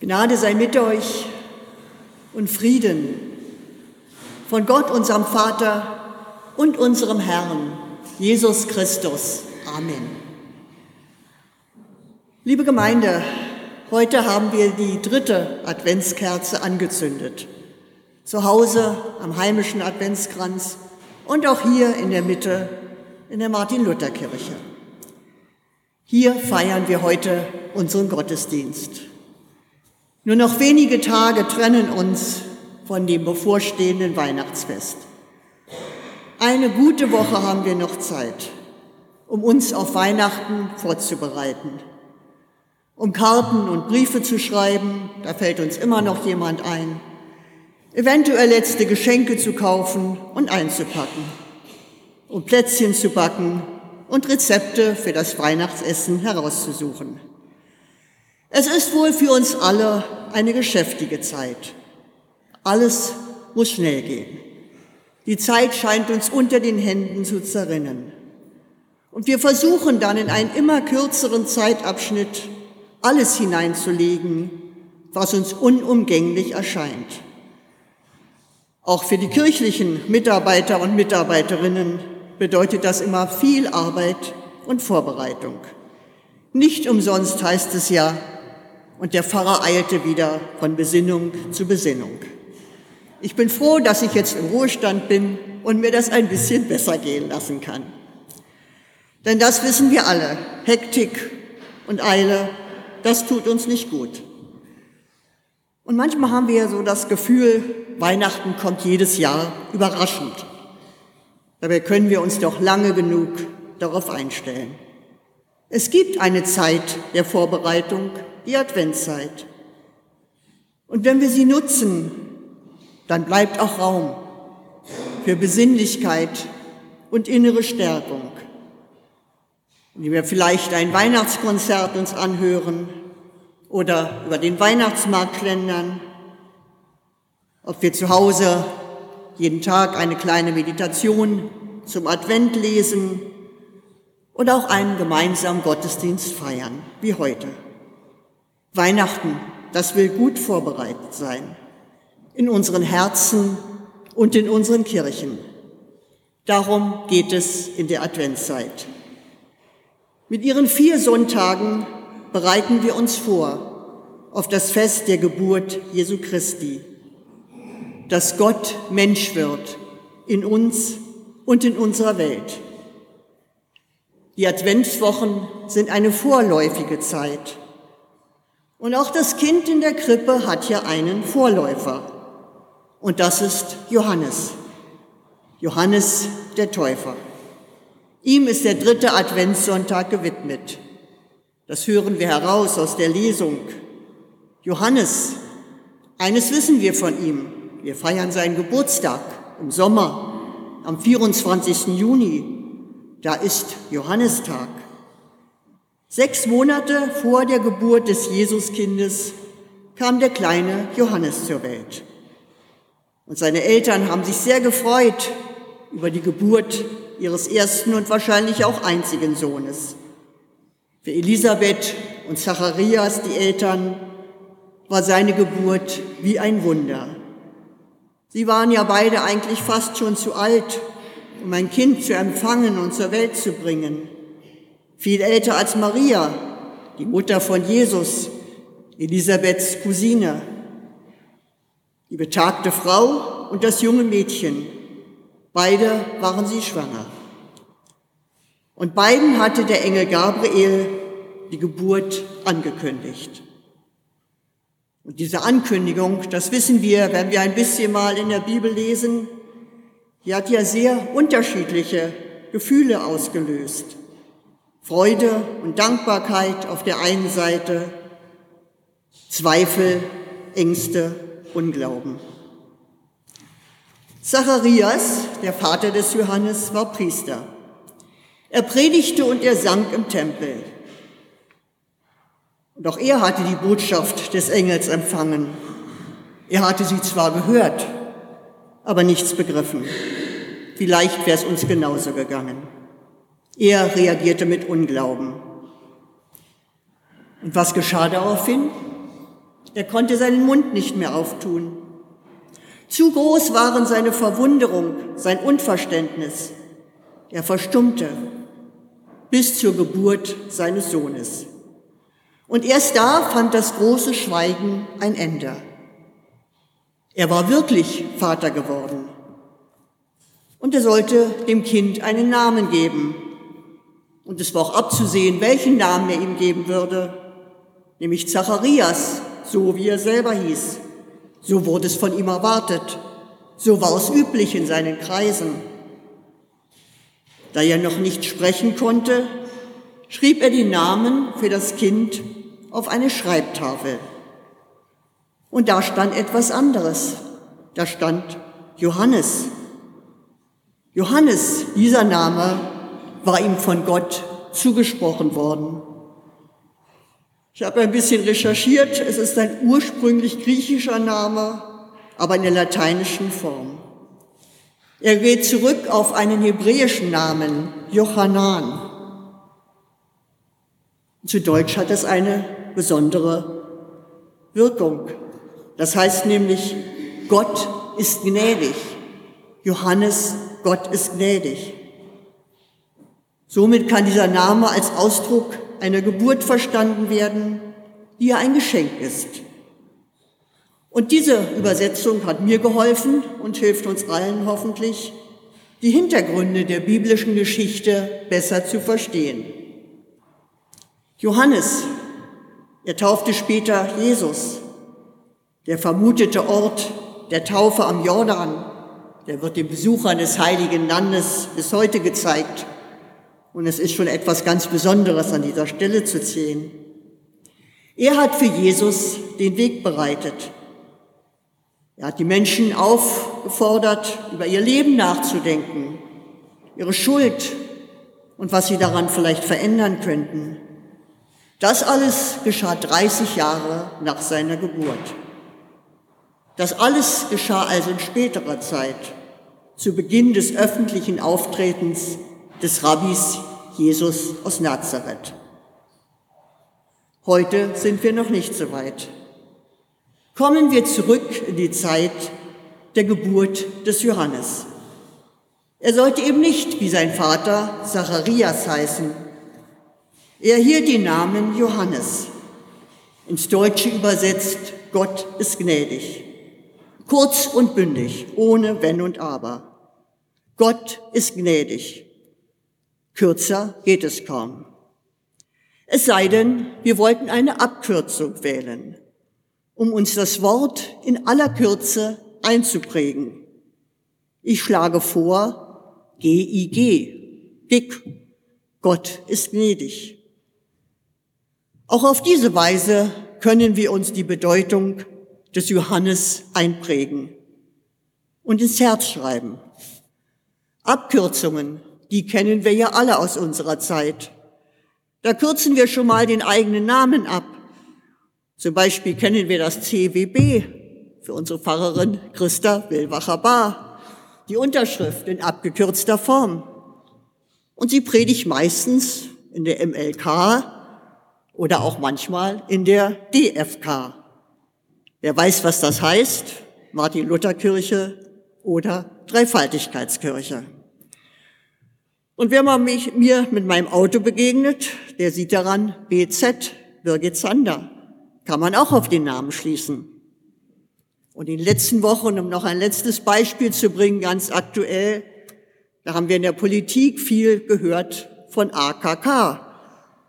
Gnade sei mit euch und Frieden von Gott, unserem Vater und unserem Herrn, Jesus Christus. Amen. Liebe Gemeinde, heute haben wir die dritte Adventskerze angezündet. Zu Hause am heimischen Adventskranz und auch hier in der Mitte in der Martin-Luther-Kirche. Hier feiern wir heute unseren Gottesdienst. Nur noch wenige Tage trennen uns von dem bevorstehenden Weihnachtsfest. Eine gute Woche haben wir noch Zeit, um uns auf Weihnachten vorzubereiten, um Karten und Briefe zu schreiben, da fällt uns immer noch jemand ein, eventuell letzte Geschenke zu kaufen und einzupacken, um Plätzchen zu backen und Rezepte für das Weihnachtsessen herauszusuchen. Es ist wohl für uns alle eine geschäftige Zeit. Alles muss schnell gehen. Die Zeit scheint uns unter den Händen zu zerrinnen. Und wir versuchen dann in einen immer kürzeren Zeitabschnitt alles hineinzulegen, was uns unumgänglich erscheint. Auch für die kirchlichen Mitarbeiter und Mitarbeiterinnen bedeutet das immer viel Arbeit und Vorbereitung. Nicht umsonst heißt es ja, und der Pfarrer eilte wieder von Besinnung zu Besinnung. Ich bin froh, dass ich jetzt im Ruhestand bin und mir das ein bisschen besser gehen lassen kann. Denn das wissen wir alle. Hektik und Eile, das tut uns nicht gut. Und manchmal haben wir so das Gefühl, Weihnachten kommt jedes Jahr überraschend. Dabei können wir uns doch lange genug darauf einstellen. Es gibt eine Zeit der Vorbereitung, die Adventszeit. Und wenn wir sie nutzen, dann bleibt auch Raum für Besinnlichkeit und innere Stärkung. Wenn wir vielleicht ein Weihnachtskonzert uns anhören oder über den Weihnachtsmarkt schlendern, ob wir zu Hause jeden Tag eine kleine Meditation zum Advent lesen oder auch einen gemeinsamen Gottesdienst feiern, wie heute. Weihnachten, das will gut vorbereitet sein. In unseren Herzen und in unseren Kirchen. Darum geht es in der Adventszeit. Mit ihren vier Sonntagen bereiten wir uns vor auf das Fest der Geburt Jesu Christi, dass Gott Mensch wird in uns und in unserer Welt. Die Adventswochen sind eine vorläufige Zeit und auch das Kind in der Krippe hat ja einen Vorläufer. Und das ist Johannes. Johannes der Täufer. Ihm ist der dritte Adventssonntag gewidmet. Das hören wir heraus aus der Lesung. Johannes, eines wissen wir von ihm. Wir feiern seinen Geburtstag im Sommer, am 24. Juni. Da ist Johannistag. Sechs Monate vor der Geburt des Jesuskindes kam der kleine Johannes zur Welt. Und seine Eltern haben sich sehr gefreut über die Geburt ihres ersten und wahrscheinlich auch einzigen Sohnes. Für Elisabeth und Zacharias, die Eltern, war seine Geburt wie ein Wunder. Sie waren ja beide eigentlich fast schon zu alt, um ein Kind zu empfangen und zur Welt zu bringen viel älter als Maria, die Mutter von Jesus, Elisabeths Cousine, die betagte Frau und das junge Mädchen. Beide waren sie schwanger. Und beiden hatte der Engel Gabriel die Geburt angekündigt. Und diese Ankündigung, das wissen wir, wenn wir ein bisschen mal in der Bibel lesen, die hat ja sehr unterschiedliche Gefühle ausgelöst. Freude und Dankbarkeit auf der einen Seite, Zweifel, Ängste, Unglauben. Zacharias, der Vater des Johannes, war Priester. Er predigte und er sang im Tempel. Doch er hatte die Botschaft des Engels empfangen. Er hatte sie zwar gehört, aber nichts begriffen. Vielleicht wäre es uns genauso gegangen. Er reagierte mit Unglauben. Und was geschah daraufhin? Er konnte seinen Mund nicht mehr auftun. Zu groß waren seine Verwunderung, sein Unverständnis. Er verstummte bis zur Geburt seines Sohnes. Und erst da fand das große Schweigen ein Ende. Er war wirklich Vater geworden. Und er sollte dem Kind einen Namen geben. Und es war auch abzusehen, welchen Namen er ihm geben würde, nämlich Zacharias, so wie er selber hieß. So wurde es von ihm erwartet. So war es üblich in seinen Kreisen. Da er noch nicht sprechen konnte, schrieb er die Namen für das Kind auf eine Schreibtafel. Und da stand etwas anderes. Da stand Johannes. Johannes, dieser Name, war ihm von Gott zugesprochen worden. Ich habe ein bisschen recherchiert. Es ist ein ursprünglich griechischer Name, aber in der lateinischen Form. Er geht zurück auf einen hebräischen Namen, Johanan. Zu Deutsch hat es eine besondere Wirkung. Das heißt nämlich, Gott ist gnädig. Johannes, Gott ist gnädig. Somit kann dieser Name als Ausdruck einer Geburt verstanden werden, die ja ein Geschenk ist. Und diese Übersetzung hat mir geholfen und hilft uns allen hoffentlich, die Hintergründe der biblischen Geschichte besser zu verstehen. Johannes, er taufte später Jesus. Der vermutete Ort der Taufe am Jordan, der wird den Besuchern des Heiligen Landes bis heute gezeigt. Und es ist schon etwas ganz Besonderes an dieser Stelle zu sehen. Er hat für Jesus den Weg bereitet. Er hat die Menschen aufgefordert, über ihr Leben nachzudenken, ihre Schuld und was sie daran vielleicht verändern könnten. Das alles geschah 30 Jahre nach seiner Geburt. Das alles geschah also in späterer Zeit, zu Beginn des öffentlichen Auftretens des Rabbis Jesus aus Nazareth. Heute sind wir noch nicht so weit. Kommen wir zurück in die Zeit der Geburt des Johannes. Er sollte eben nicht wie sein Vater Zacharias heißen. Er erhielt den Namen Johannes. Ins Deutsche übersetzt, Gott ist gnädig. Kurz und bündig, ohne Wenn und Aber. Gott ist gnädig. Kürzer geht es kaum. Es sei denn, wir wollten eine Abkürzung wählen um uns das Wort in aller Kürze einzuprägen. Ich schlage vor, G-I-G, GIG, Gott ist gnädig. Auch auf diese Weise können wir uns die Bedeutung des Johannes einprägen und ins Herz schreiben. Abkürzungen, die kennen wir ja alle aus unserer Zeit. Da kürzen wir schon mal den eigenen Namen ab zum Beispiel kennen wir das CWB für unsere Pfarrerin Christa Willwacher-Bar, die Unterschrift in abgekürzter Form. Und sie predigt meistens in der MLK oder auch manchmal in der DFK. Wer weiß, was das heißt? Martin-Luther-Kirche oder Dreifaltigkeitskirche. Und wer mal mich, mir mit meinem Auto begegnet, der sieht daran BZ, Birgit Zander. Kann man auch auf den Namen schließen. Und in den letzten Wochen, um noch ein letztes Beispiel zu bringen, ganz aktuell, da haben wir in der Politik viel gehört von AKK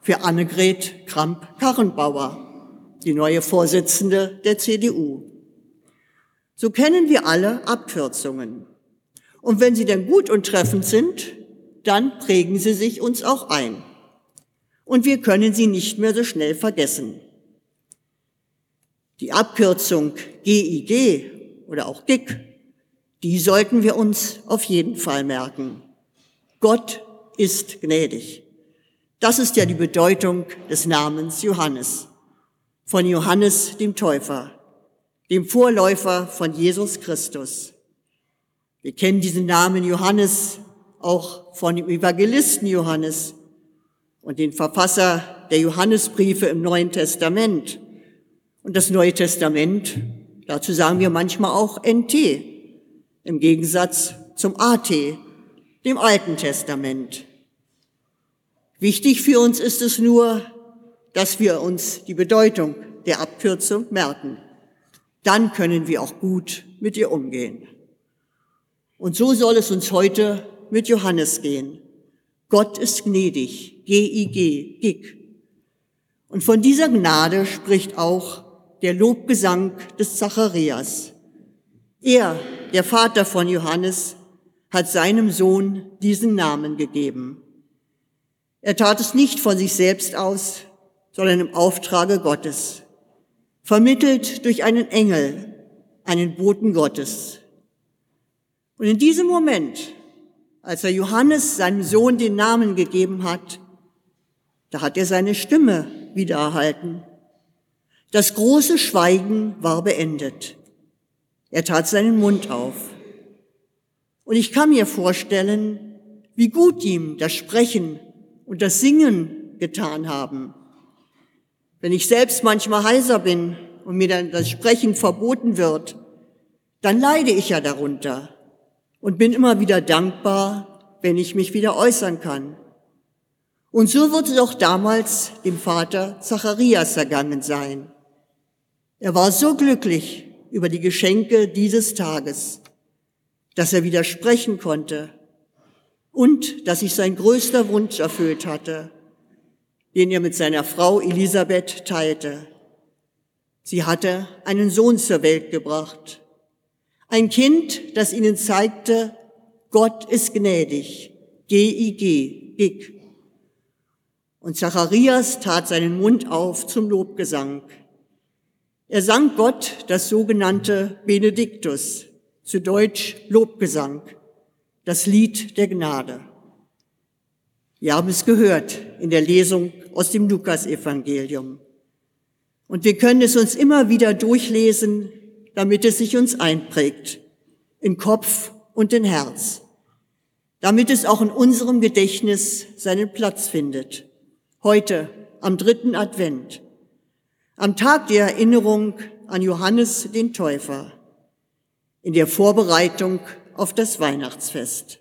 für Annegret Kramp-Karrenbauer, die neue Vorsitzende der CDU. So kennen wir alle Abkürzungen. Und wenn sie denn gut und treffend sind, dann prägen sie sich uns auch ein. Und wir können sie nicht mehr so schnell vergessen. Die Abkürzung GIG oder auch GIG, die sollten wir uns auf jeden Fall merken. Gott ist gnädig. Das ist ja die Bedeutung des Namens Johannes. Von Johannes dem Täufer, dem Vorläufer von Jesus Christus. Wir kennen diesen Namen Johannes auch von dem Evangelisten Johannes und den Verfasser der Johannesbriefe im Neuen Testament Und das Neue Testament, dazu sagen wir manchmal auch NT, im Gegensatz zum AT, dem Alten Testament. Wichtig für uns ist es nur, dass wir uns die Bedeutung der Abkürzung merken. Dann können wir auch gut mit ihr umgehen. Und so soll es uns heute mit Johannes gehen. Gott ist gnädig, G-I-G, Gig. Und von dieser Gnade spricht auch der Lobgesang des Zacharias. Er, der Vater von Johannes, hat seinem Sohn diesen Namen gegeben. Er tat es nicht von sich selbst aus, sondern im Auftrage Gottes, vermittelt durch einen Engel, einen Boten Gottes. Und in diesem Moment, als er Johannes seinem Sohn den Namen gegeben hat, da hat er seine Stimme wieder erhalten. Das große Schweigen war beendet. Er tat seinen Mund auf. Und ich kann mir vorstellen, wie gut ihm das Sprechen und das Singen getan haben. Wenn ich selbst manchmal heiser bin und mir dann das Sprechen verboten wird, dann leide ich ja darunter und bin immer wieder dankbar, wenn ich mich wieder äußern kann. Und so wird es auch damals dem Vater Zacharias ergangen sein. Er war so glücklich über die Geschenke dieses Tages, dass er widersprechen konnte und dass sich sein größter Wunsch erfüllt hatte, den er mit seiner Frau Elisabeth teilte. Sie hatte einen Sohn zur Welt gebracht. Ein Kind, das ihnen zeigte, Gott ist gnädig. G-I-G, Gig. Und Zacharias tat seinen Mund auf zum Lobgesang. Er sang Gott das sogenannte Benediktus, zu Deutsch Lobgesang, das Lied der Gnade. Wir haben es gehört in der Lesung aus dem Lukasevangelium. Und wir können es uns immer wieder durchlesen, damit es sich uns einprägt, in Kopf und in Herz, damit es auch in unserem Gedächtnis seinen Platz findet. Heute, am dritten Advent, am Tag der Erinnerung an Johannes den Täufer in der Vorbereitung auf das Weihnachtsfest.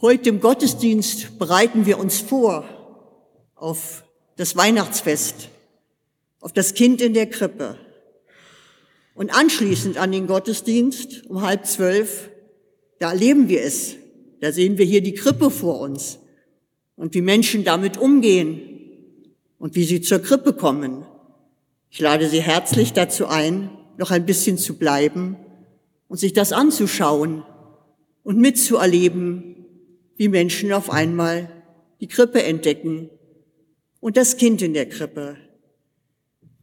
Heute im Gottesdienst bereiten wir uns vor auf das Weihnachtsfest, auf das Kind in der Krippe. Und anschließend an den Gottesdienst um halb zwölf, da erleben wir es. Da sehen wir hier die Krippe vor uns und wie Menschen damit umgehen und wie sie zur Krippe kommen. Ich lade Sie herzlich dazu ein, noch ein bisschen zu bleiben und sich das anzuschauen und mitzuerleben, wie Menschen auf einmal die Krippe entdecken und das Kind in der Krippe.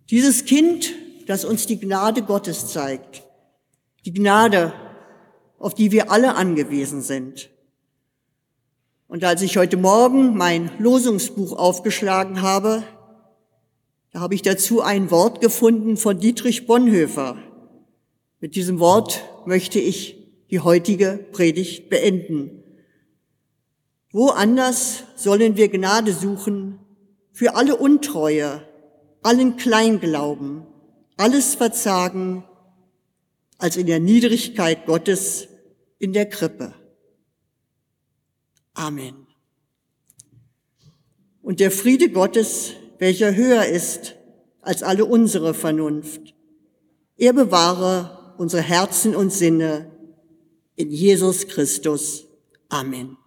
Dieses Kind, das uns die Gnade Gottes zeigt, die Gnade, auf die wir alle angewiesen sind. Und als ich heute Morgen mein Losungsbuch aufgeschlagen habe, da habe ich dazu ein Wort gefunden von Dietrich Bonhoeffer. Mit diesem Wort möchte ich die heutige Predigt beenden. Woanders sollen wir Gnade suchen für alle Untreue, allen Kleinglauben, alles Verzagen, als in der Niedrigkeit Gottes in der Krippe. Amen. Und der Friede Gottes, welcher höher ist als alle unsere Vernunft. Er bewahre unsere Herzen und Sinne in Jesus Christus. Amen.